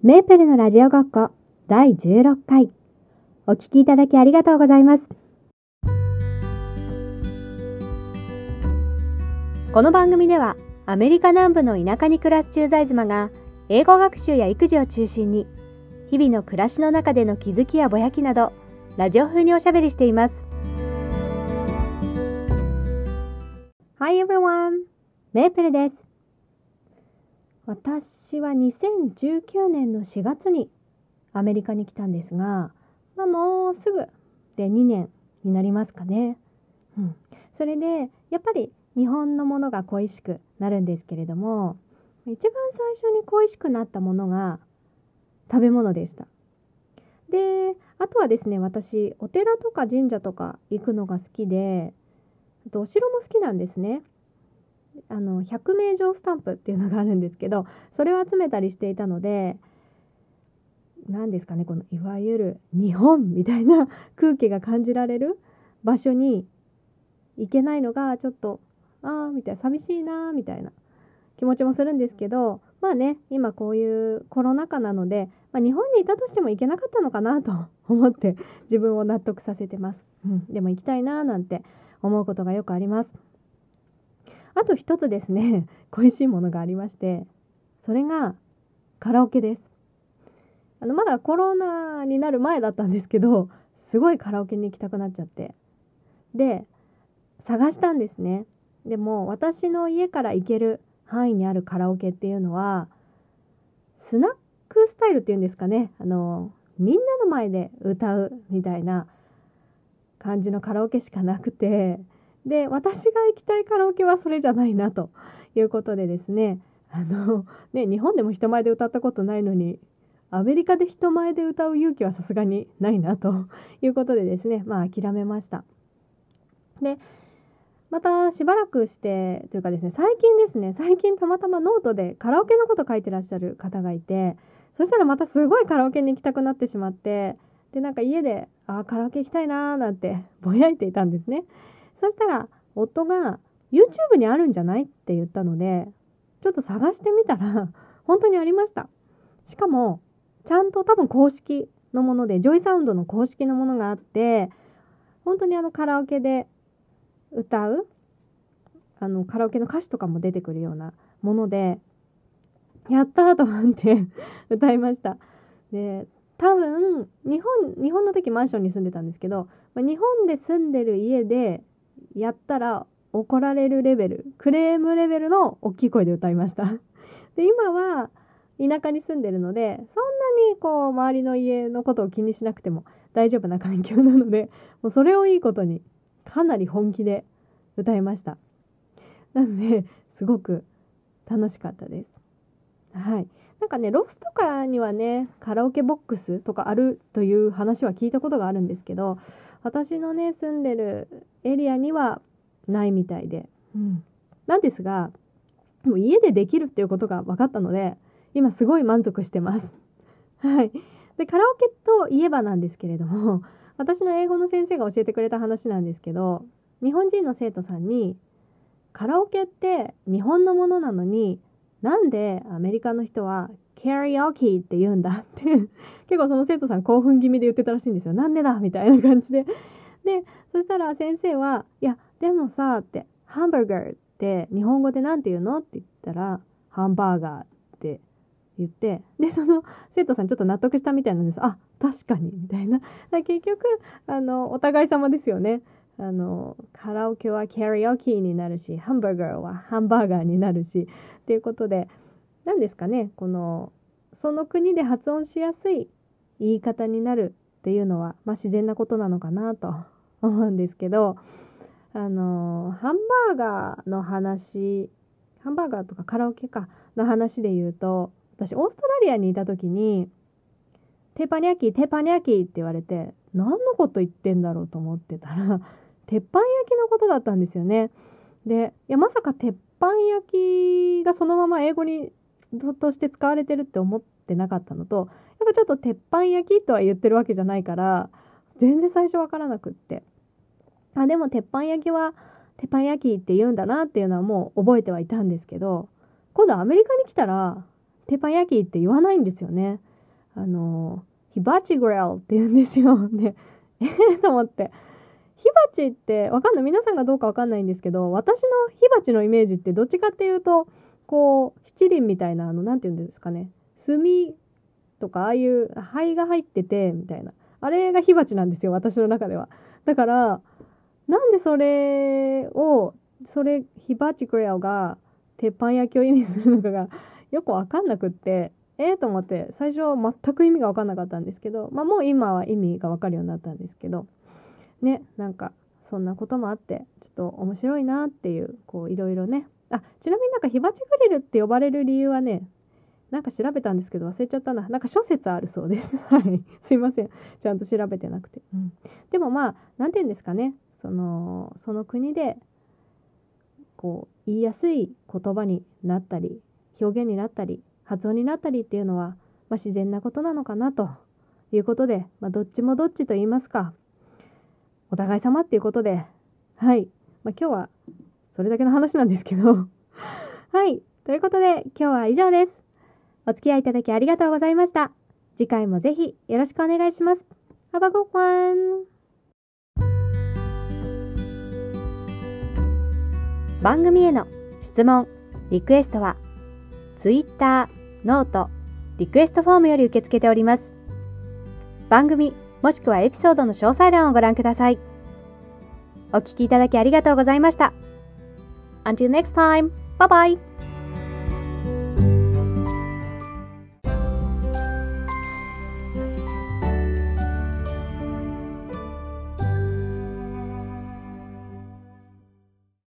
メープルのラジオごっこ第16回。お聞きいただきありがとうございます。この番組ではアメリカ南部の田舎に暮らす駐在妻が英語学習や育児を中心に日々の暮らしの中での気づきやぼやきなどラジオ風におしゃべりしています。Hi everyone! メープルです。私は2019年の4月にアメリカに来たんですが、まあ、もうすぐで2年になりますかね。うん、それでやっぱり日本のものが恋しくなるんですけれども一番最初に恋しくなったものが食べ物でした。であとはですね私お寺とか神社とか行くのが好きであとお城も好きなんですね。あの100名城スタンプっていうのがあるんですけどそれを集めたりしていたので何ですかねこのいわゆる日本みたいな空気が感じられる場所に行けないのがちょっとああみたいな寂しいなみたいな気持ちもするんですけどまあね今こういうコロナ禍なので、まあ、日本にいたとしても行けなかったのかなと思って自分を納得させてます、うん、でも行きたいななんて思うことがよくあります。あと一つですね 恋しいものがありましてそれがカラオケです。あのまだコロナになる前だったんですけどすごいカラオケに行きたくなっちゃって。で探したんですね。でも私の家から行ける範囲にあるカラオケっていうのはスナックスタイルっていうんですかね。あのみんなの前で歌うみたいな感じのカラオケしかなくてで私が行きたいカラオケはそれじゃないなということでですねあのね日本でも人前で歌ったことないのにアメリカで人前で歌う勇気はさすがにないなということでですねまあ諦めました。でまたしばらくしてというかですね最近ですね最近たまたまノートでカラオケのこと書いてらっしゃる方がいてそしたらまたすごいカラオケに行きたくなってしまってでなんか家であカラオケ行きたいなーなんてぼやいていたんですね。そしたら夫が YouTube にあるんじゃないって言ったのでちょっと探してみたら 本当にありました。しかもちゃんと多分公式のものでジョイサウンドの公式のものがあって本当にあのカラオケで歌うあのカラオケの歌詞とかも出てくるようなものでやったと思って 歌いました。で多分日本日本の時マンションに住んでたんですけど日本で住んでる家でやったら怒られるレベルクレームレベルの大きい声で歌いました。で今は田舎に住んでるのでそんなにこう周りの家のことを気にしなくても大丈夫な環境なので もうそれをいいことにかなり本気で歌いました。なのですごく楽しかったです。はい。なんかねロスとかにはねカラオケボックスとかあるという話は聞いたことがあるんですけど私のね住んでるエリアにはないみたいで、うん、なんですがもう家でできるっていうことが分かったので今すごい満足してます。はい、でカラオケといえばなんですけれども私の英語の先生が教えてくれた話なんですけど日本人の生徒さんにカラオケって日本のものなのになんでアメリカの人はキャリオキーって言うんだって 結構その生徒さん興奮気味で言ってたらしいんですよ。なんでだみたいな感じで。で、そしたら先生は、いや、でもさ、って、ハンバーガーって日本語で何て言うのって言ったら、ハンバーガーって言って、で、その生徒さんちょっと納得したみたいなんです。あ、確かに、みたいな。結局、あの、お互い様ですよね。あの、カラオケはキャリオキーになるし、ハンバーガーはハンバーガーになるし、っていうことで、何ですかねこのその国で発音しやすい言い方になるっていうのは、まあ、自然なことなのかなと 思うんですけどあのハンバーガーの話ハンバーガーとかカラオケかの話で言うと私オーストラリアにいた時に「テパニャキテパニャキ」って言われて何のこと言ってんだろうと思ってたら 鉄板焼きのことだったんですよね。でいやまさか鉄板焼きがそのまま英語にとして使われてるって思ってなかったのとやっぱちょっと鉄板焼きとは言ってるわけじゃないから全然最初わからなくってあでも鉄板焼きは鉄板焼きって言うんだなっていうのはもう覚えてはいたんですけど今度アメリカに来たら鉄板焼きって言わないんですよねあのヒバチグレルって言うんですよ。で、えー、と思って。火鉢ってわかんない皆さんがどうかわかんないんですけど私の火鉢のイメージってどっちかっていうとこう七輪みたいなあの何て言うんですかね炭とかああいう灰が入っててみたいなあれが火鉢なんですよ私の中では。だからなんでそれをそれ火鉢クレアが鉄板焼きを意味するのかがよくわかんなくってええー、と思って最初は全く意味が分かんなかったんですけど、まあ、もう今は意味が分かるようになったんですけどねなんかそんなこともあってちょっと面白いなっていうこういろいろねあちなみになんか火鉢グリルって呼ばれる理由はねなんか調べたんですけど忘れちゃったな。なんか諸説あるそうです。はい。すいません。ちゃんと調べてなくて、うん、でもまあ何て言うんですかね。そのその国でこう言いやすい言葉になったり表現になったり発音になったりっていうのは、まあ、自然なことなのかなと。いうことで、まあ、どっちもどっちと言いますか。お互い様っていうことで。はい、まあ、今日はそれだけの話なんですけど はいということで今日は以上ですお付き合いいただきありがとうございました次回もぜひよろしくお願いします Have a good one! 番組への質問リクエストは Twitter ノート、リクエストフォームより受け付けております。番組、もしくはエピソードの詳細欄をご覧ください。お聴きいただきありがとうございました。Until next time, bye bye!